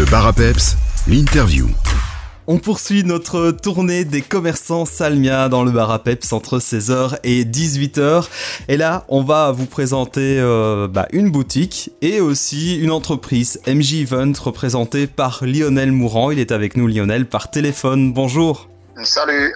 Le bar à peps, l'interview. On poursuit notre tournée des commerçants Salmia dans le bar à peps entre 16h et 18h. Et là, on va vous présenter euh, bah, une boutique et aussi une entreprise, MJ Event, représentée par Lionel Mourant. Il est avec nous, Lionel, par téléphone. Bonjour. Salut.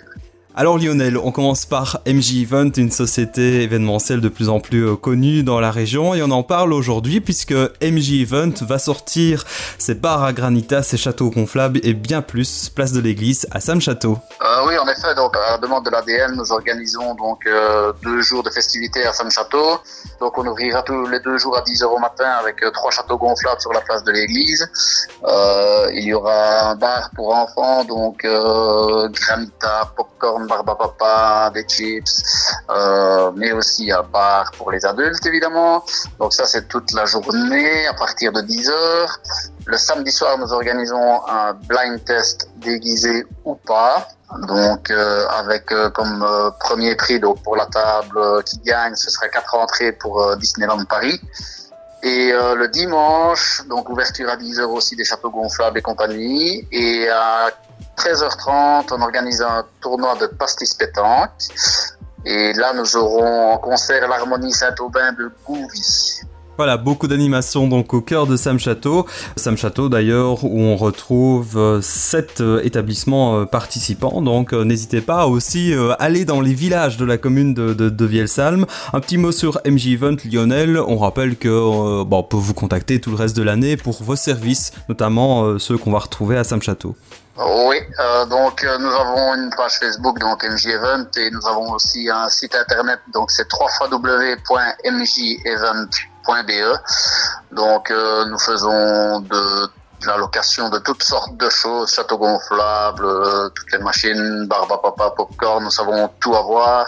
Alors Lionel, on commence par MJ Event, une société événementielle de plus en plus euh, connue dans la région et on en parle aujourd'hui puisque MJ Event va sortir ses bars à granita, ses châteaux gonflables et bien plus, place de l'église à Sam Château. Euh, oui, en effet, donc à la demande de l'ADN, nous organisons donc euh, deux jours de festivités à Sam Château. Donc on ouvrira tous les deux jours à 10h au matin avec trois châteaux gonflables sur la place de l'église. Il y aura un bar pour enfants, donc granita, popcorn, Barbapapa, des chips, euh, mais aussi un bar pour les adultes évidemment. Donc ça c'est toute la journée à partir de 10 heures. Le samedi soir nous organisons un blind test déguisé ou pas. Donc euh, avec euh, comme premier prix donc pour la table qui gagne ce serait quatre entrées pour Disneyland Paris. Et le dimanche, donc ouverture à 10h aussi des châteaux gonflables et compagnie. Et à 13h30, on organise un tournoi de pastis pétanque. Et là, nous aurons en concert l'Harmonie Saint-Aubin de Gouvy. Voilà, beaucoup d'animations donc au cœur de Sam Château. Sam Château d'ailleurs où on retrouve euh, sept euh, établissements euh, participants. Donc n'hésitez pas à aussi aller dans les villages de la commune de, de, Vielsalm. Un petit mot sur MJ Event Lionel. On rappelle que bon, on peut vous contacter tout le reste de l'année pour vos services, notamment ceux qu'on va retrouver à Sam Château. Oui, donc nous avons une page Facebook, donc MJ Event, et nous avons aussi un site internet, donc c'est www.mjevent.be. Donc euh, nous faisons de de la location de toutes sortes de choses, châteaux gonflables, euh, toutes les machines, barbe à papa, popcorn, nous savons tout avoir.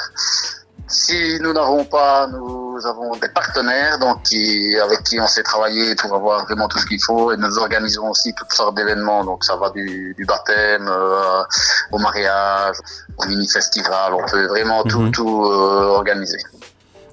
Si nous n'avons pas, nous avons des partenaires donc qui, avec qui on s'est travaillé pour avoir vraiment tout ce qu'il faut et nous organisons aussi toutes sortes d'événements. Donc ça va du, du baptême euh, au mariage, au mini festival. On peut vraiment tout, Mhm. tout euh, organiser.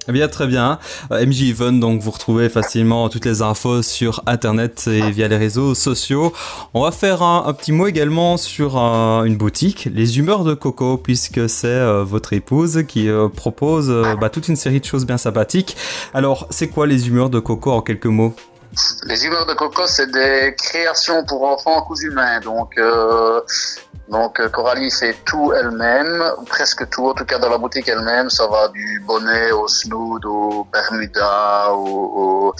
Eh bien, très bien. Euh, MJ Event, donc vous retrouvez facilement toutes les infos sur internet et via les réseaux sociaux. On va faire un, petit mot également sur un- une boutique, Les Humeurs de Coco, puisque c'est euh, votre épouse qui euh, propose euh, bah, toute une série de choses bien sympathiques. Alors, c'est quoi Les Humeurs de Coco en quelques mots? Les humeurs de coco, c'est des créations pour enfants cousus main. Donc, euh, donc euh, Coralie fait tout elle-même, presque tout, en tout cas dans la boutique elle-même. Ça va du bonnet au snood, au bermuda, au,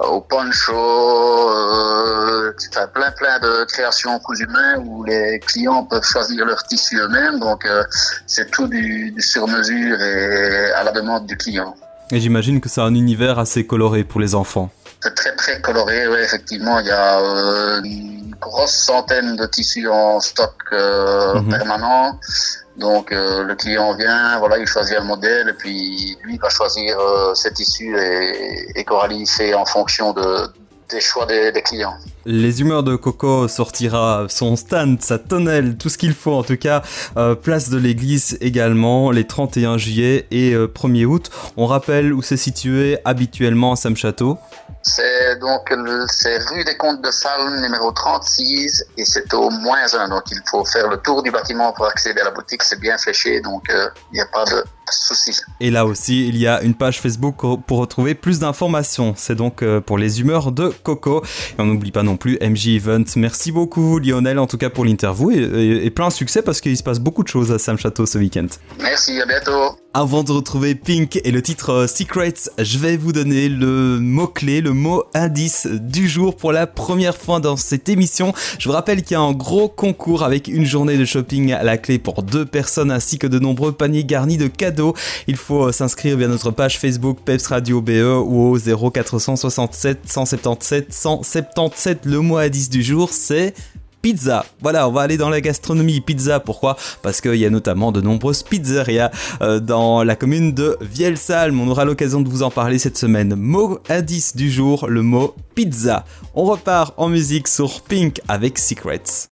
au, au poncho, euh, enfin, plein plein de créations cousus main où les clients peuvent choisir leur tissu eux-mêmes. Donc, euh, c'est tout du, du sur-mesure et à la demande du client. Et j'imagine que c'est un univers assez coloré pour les enfants. C'est très très coloré, oui, effectivement. Il y a euh, grosse centaine de tissus en stock euh, Mhm. permanent. Donc euh, le client vient, voilà, il choisit un modèle et puis lui va choisir euh, ses tissus et, et Coralie fait en fonction de, des choix des, des clients. Les humeurs de Coco sortira son stand, sa tonnelle, tout ce qu'il faut en tout cas. Euh, place de l'église également, les 31 juillet et euh, 1er août. On rappelle où c'est situé habituellement Sam Château. C'est donc c'est rue des Comtes de Salm numéro 36 et c'est au moins 1. Donc il faut faire le tour du bâtiment pour accéder à la boutique. C'est bien fléché donc euh, il n'y a pas de souci. Et là aussi, il y a une page Facebook pour retrouver plus d'informations. C'est donc euh, pour les humeurs de Coco. Et on n'oublie pas non plus MJ Event. Merci beaucoup Lionel en tout cas pour l'interview et, et- et plein de succès parce qu'il se passe beaucoup de choses à Sam Château ce week-end. Merci, à bientôt. Avant de retrouver Pink et le titre euh, Secrets, je vais vous donner le mot-clé, le mot indice du jour pour la première fois dans cette émission. Je vous rappelle qu'il y a un gros concours avec une journée de shopping à la clé pour deux personnes ainsi que de nombreux paniers garnis de cadeaux. Il faut euh, s'inscrire via notre page Facebook Peps Radio BE ou au 0467 177 177. Le mot indice du jour, c'est pizza. Voilà, on va aller dans la gastronomie pizza. Pourquoi? Parce qu'il y a notamment de nombreuses pizzerias euh, dans la commune de Vielsalm. On aura l'occasion de vous en parler cette semaine. Mot indice du jour, le mot pizza. On repart en musique sur Pink avec Secrets.